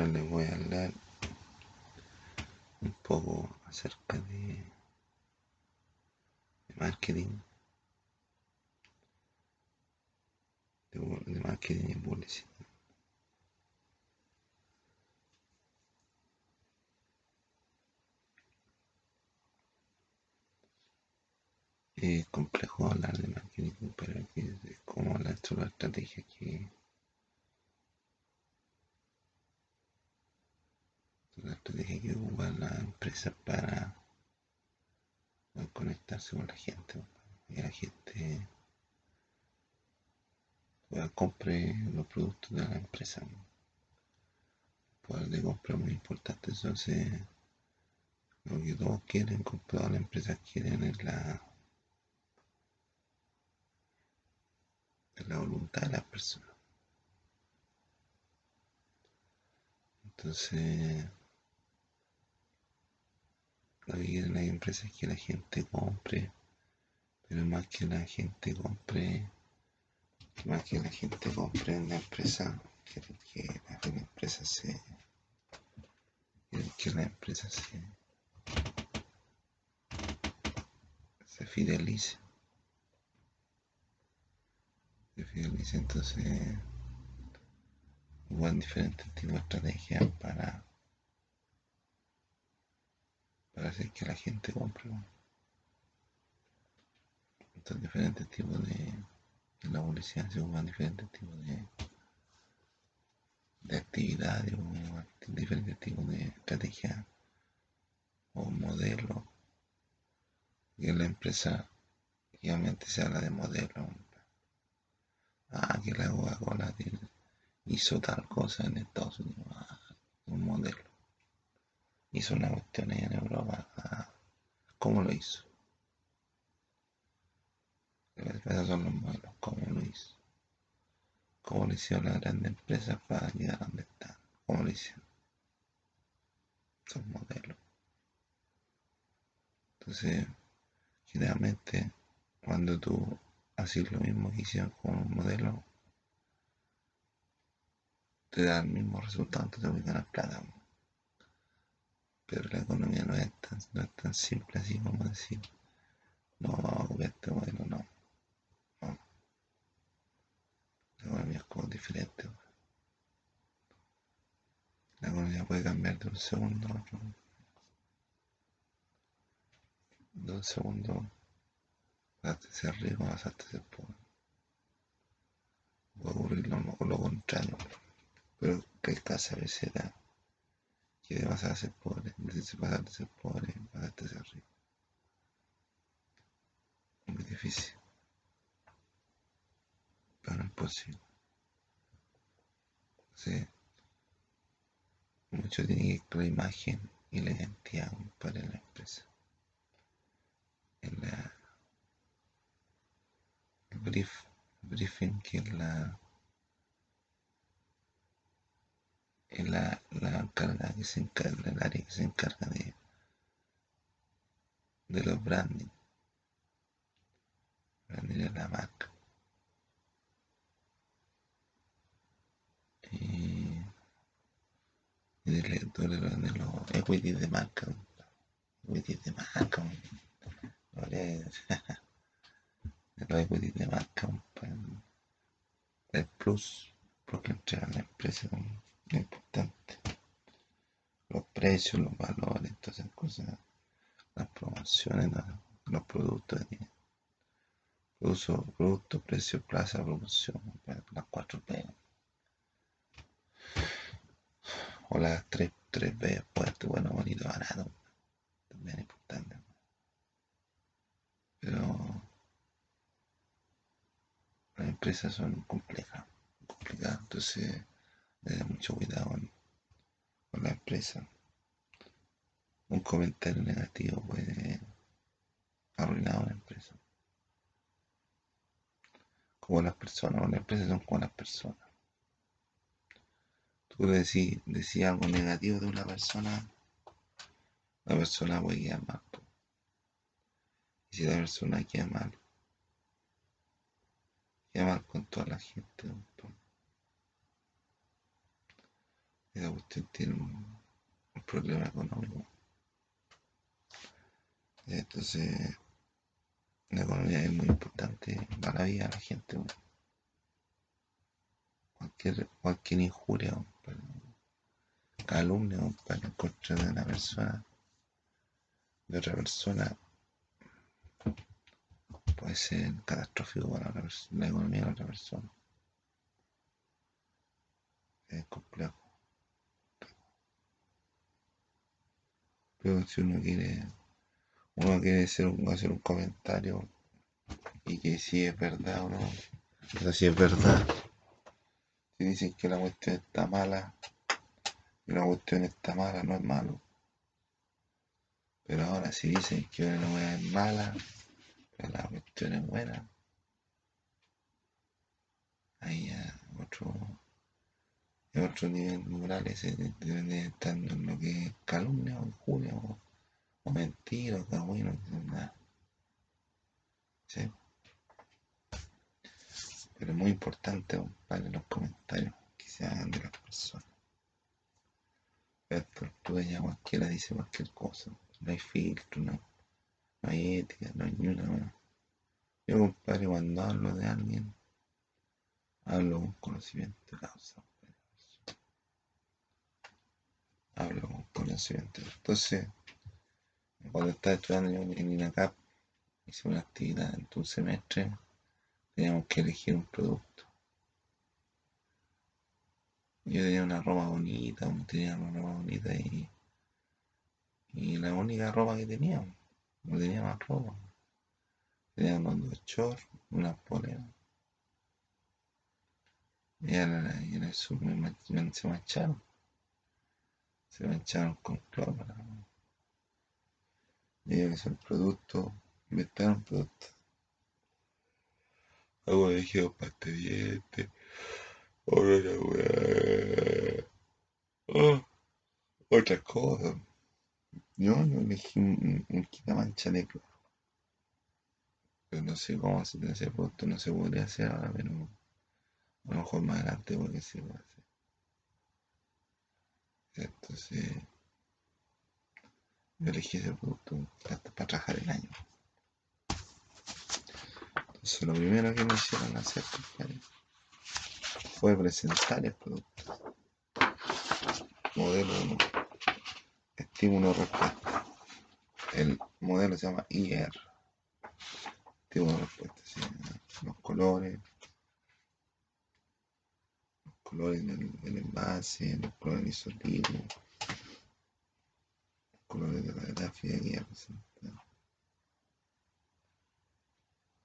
Ahora les voy a hablar un poco acerca de, marketing, de, marketing y publicidad. Es complejo hablar de marketing, pero es como la estrategia que la estrategia que ocupa la empresa para conectarse con la gente y la gente pueda compre los productos de la empresa. Poder de compra muy importante, entonces lo que todos quieren, todas las empresas quieren es la, es la voluntad de la persona. Entonces, que quieren las empresas es que la gente compre, pero más que la gente compre, más que la gente compre en la empresa, quieren que la, empresa se, que la empresa se, se fidelice. Se fidelice, entonces, hubo diferentes tipos de estrategias para para que la gente compre. Entonces, diferentes tipos de, la publicidad se usan diferentes tipos de, de actividades o diferentes tipos de estrategias o modelos. Y la empresa, obviamente se habla de modelo. Ah, que la Coca-Cola hizo tal cosa en Estados Unidos. Ah, un modelo hizo una cuestión ahí en Europa. ¿Cómo lo hizo? Esos son los modelos, ¿cómo lo hizo? ¿Cómo lo hicieron las grandes empresas para llegar a donde están? ¿Cómo lo hicieron? Son modelos. Entonces, generalmente, cuando tú haces lo mismo que hicieron con un modelo, te da el mismo resultado, te ganar plata pero la economía no es tan, no es tan simple así como decir, no, este modelo no. La economía es como diferente. La economía puede cambiar de un segundo a otro. De un segundo pasaste a ser rico, pasaste a ser pobre. Puede ocurrir lo, lo contrario. Pero que a veces da que vas a ser pobre, vas pasar de ser pobre, vas a ser rico. Muy difícil. Pero no es posible. Sí. Mucho tiene que la imagen y la identidad para la empresa. En la, el brief, briefing que la es la, la carga que se encarga, el área que se encarga de, de los branding. Branding es la marca. Y, y de, de, de, los equity de marca. Equity de marca. de los de marca. El plus, porque entrega la empresa importante. Los precios, los valores, todas esas cosas, las promociones, los, productos. Producto, producto, precio, plaza, promoción, las cuatro P. O las tres, tres B, fuerte, bueno, bonito, barato. También es importante. Pero las empresas son complejas, complicadas, entonces tener mucho cuidado con, la empresa. Un comentario negativo puede arruinar una empresa. Como las personas, o las empresas son como las personas. Tú decís, decís algo negativo de una persona, la persona puede quedar mal. Y si la persona queda mal, queda mal con toda la gente. Esa cuestión tiene un, problema económico. Entonces, la economía es muy importante para la vida de la gente. Cualquier, cualquier injuria, calumnia para el contra de una persona, de otra persona, puede ser catastrófico para la economía de otra persona. Es complejo. Pero si uno quiere, uno quiere hacer un, hacer un comentario y que si es verdad o no, o si es verdad. Si dicen que la cuestión está mala, y la cuestión está mala, no es malo. Pero ahora si dicen que una es mala, pero la cuestión es buena, ahí ya otro, otro nivel moral ese deben de estar en lo que es calumnia o injuria o, mentira o cagüino, nada. ¿Sí? Pero es muy importante para los comentarios que se hagan de las personas. Tú ya cualquiera dice cualquier cosa, no hay filtro, no, no hay ética, no hay ni una. Yo, compadre, cuando hablo de alguien, hablo con conocimiento de causa. Hablo con conocimiento. Entonces, cuando estaba estudiando yo en INACAP, hice una actividad en un semestre, teníamos que elegir un producto. Yo tenía una ropa bonita, tenía una ropa bonita y, y la única ropa que tenía, no tenía más ropa. Tenía unos dos shorts, una polera. Y en, el sur me, se mancharon. Se mancharon con cloro. Y ellos el producto, inventaron producto. Agua de geo para este diente. Ahora la. Oh, otra cosa. Yo no elegí un, un quitamancha de cloro. Pero no sé cómo hacer ese producto, no se podría hacer ahora, pero a lo mejor más adelante porque se puede hacer. Entonces, yo elegí ese producto para, trabajar el año. Entonces, lo primero que me hicieron hacer, fue presentar el producto. Modelo 1. Estímulo respuesta. El modelo se llama IR de respuesta, ¿sí? los colores, los colores del, envase, los colores isotipo, los colores de la gráfica que ya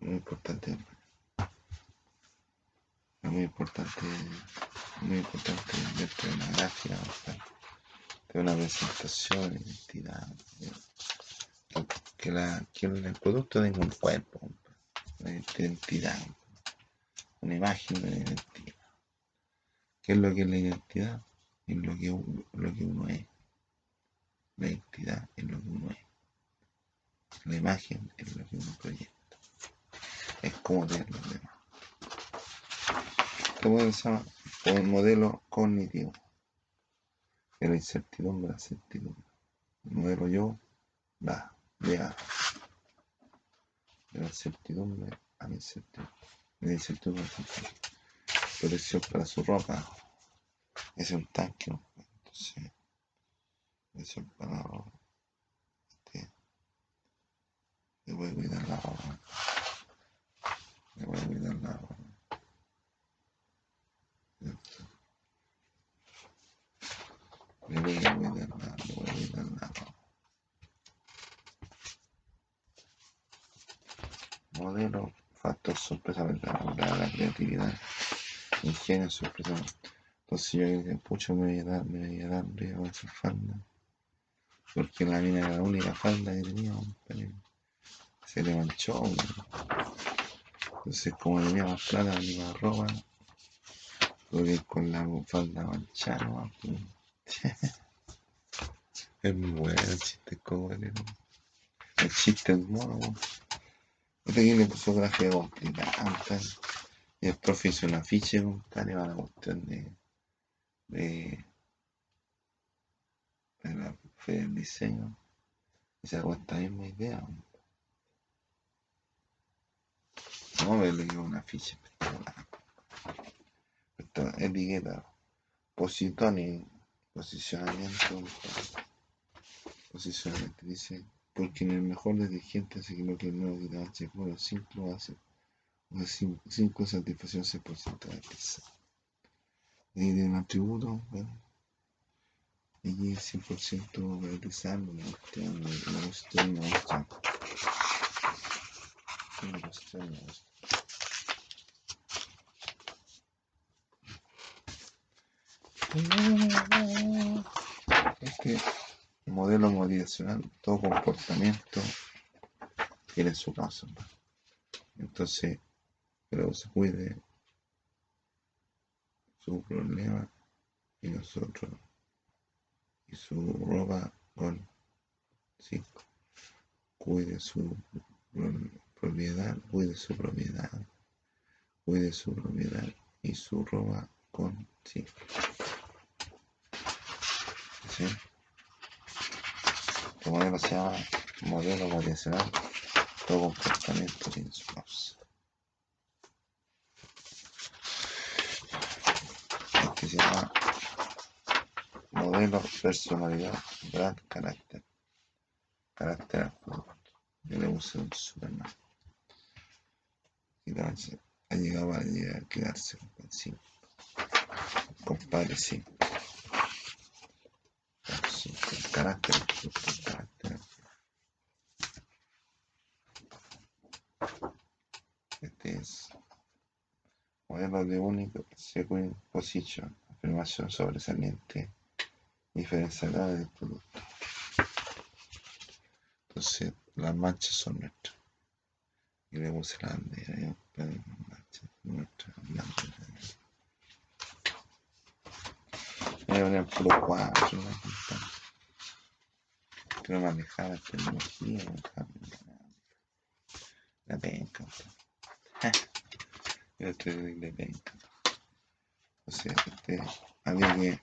Muy importante, muy importante, muy importante dentro de una gráfica, de una presentación, identidad que, la, que el producto tenga un cuerpo, una identidad, una imagen una identidad. ¿Qué es lo que es la identidad? Es lo que, lo que uno es. La identidad es lo que uno es. La imagen es lo que uno proyecta. Es como tener los demás. Este modelo se el modelo cognitivo. De la incertidumbre la certidumbre. El modelo yo va de la incertidumbre a la incertidumbre, la incertidumbre a la incertidumbre. Protección para su ropa, es un tanque, ¿no? entonces, protección para la ropa. Este, le voy a cuidar la ropa, le voy a cuidar la ropa. Le voy a cuidar la, le voy a cuidar la ropa. modelo, factor sorpresa, la, la creatividad, ingenio, sorpresa. Entonces yo dije, pucha, me voy a dar, me voy a dar a esa falda. Porque la mina era la única falda que tenía, se le manchó. Entonces como tenía más plata, ni más ropa, tuve con la falda manchada. es muy bueno el chiste como el, chiste es mono. Este aquí le puso gráfica complicada, Y el profe hizo un afiche, compadre, para la cuestión de, de, en la feria del diseño y sacó esta misma idea. No, me le dio una ficha espectacular. Esta etiqueta, positoni, posicionamiento, posicionamiento, dice, porque en el mejor detergente se equivocó el nuevo quitache puro, sin hace una 5 satisfacción 6% de pizza. Y de un atributo, bueno, y 100% realizando, me gusta, me gusta, me gusta. Me gusta, me gusta. Este modelo motivacional, todo comportamiento tiene su caso. Entonces, pero se cuide su problema y nosotros y su ropa con 5. Cuide su propiedad, cuide su propiedad, cuide su propiedad y su ropa con 5. ¿Sí? Este modelo se llama modelo motivacional, todo comportamiento llama modelo, personalidad, brand, carácter. Carácter. Yo le puse un Superman. Entonces ha llegado a llegar, quedarse 5. Compadre 5. El carácter, el carácter. Este es modelo de second position, afirmación sobresaliente diferenciada del producto. Entonces, las manchas son nuestras. Y le puse la bandera, ¿eh? Pero las manchas nuestras banderas. Voy a poner puro cuatro, la puta. Que no manejaba la tecnología, la penca. El otro de penca. O sea, este, había que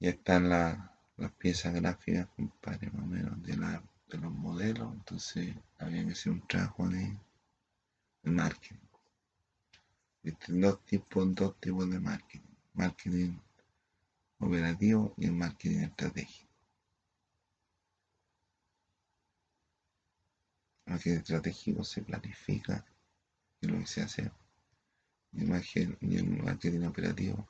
ya están la, las piezas gráficas, compadre, más o menos, de, la, de los modelos. Entonces, había que hacer un trabajo de, de marketing. Existen dos tipos, dos tipos de marketing. Marketing operativo y el marketing estratégico. Marketing estratégico se planifica, lo que se hace. Y el marketing operativo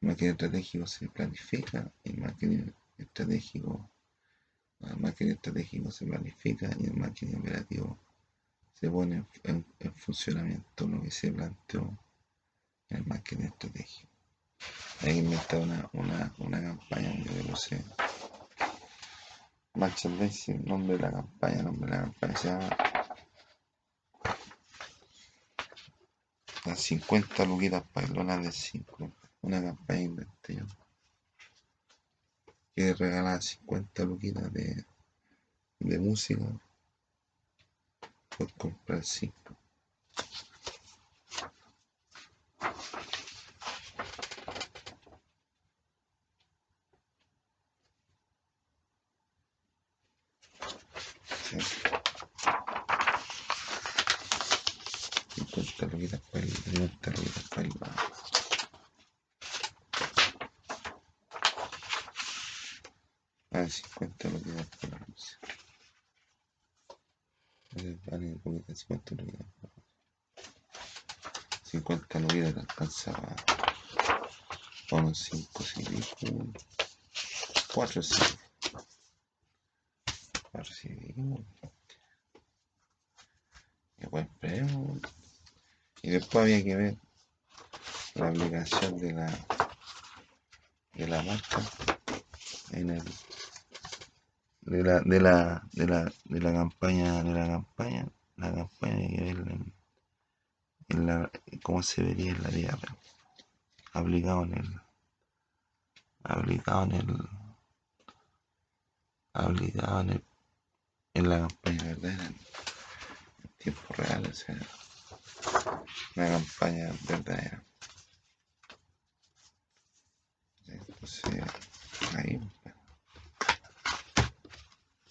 el marketing estratégico se planifica, el marketing estratégico, el marketing estratégico se planifica y el marketing operativo se pone en, funcionamiento lo que se planteó en el marketing estratégico. Hay que inventar una, una, una campaña que le puse merchandising, nombre de la campaña, nombre de la campaña 50 luquitas bailonas de 5 una campaña inventé yo. Que regalar 50 luquitas de, de música por comprar 5. Sí. 50 luquitas para el 30 luquitas para el Ah, 50 lo que da por la luz. Vale, un poquito, 50 lo que da por la luz. 50 lo que da alcanzaba con un 5 CD, 4 CD. 4 CD, y. Y después había que ver la aplicación de la de la marca en el de la, de la, de la, de la campaña, de la campaña, la campaña hay que verla en, la, cómo se vería en la vida aplicado en el, aplicado en el, aplicado en el, en la campaña, ¿verdad? En tiempo real, o sea, una campaña verdadera. Entonces, ahí,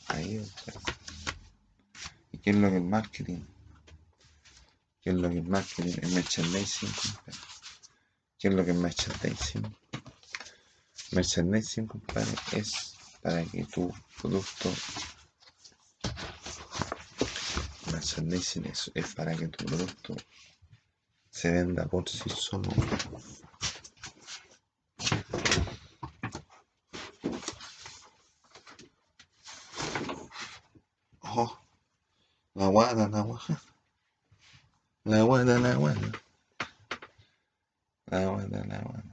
ahí, ¿y qué es lo que es marketing? ¿Qué es lo que es marketing? ¿Es merchandising? ¿Qué es lo que es merchandising? Merchandising, compadre, es para que tu producto merchandising es, es para que tu producto se venda por sí solo. Oh, la guada, la guada. La guada, la guada. La guada, la guada.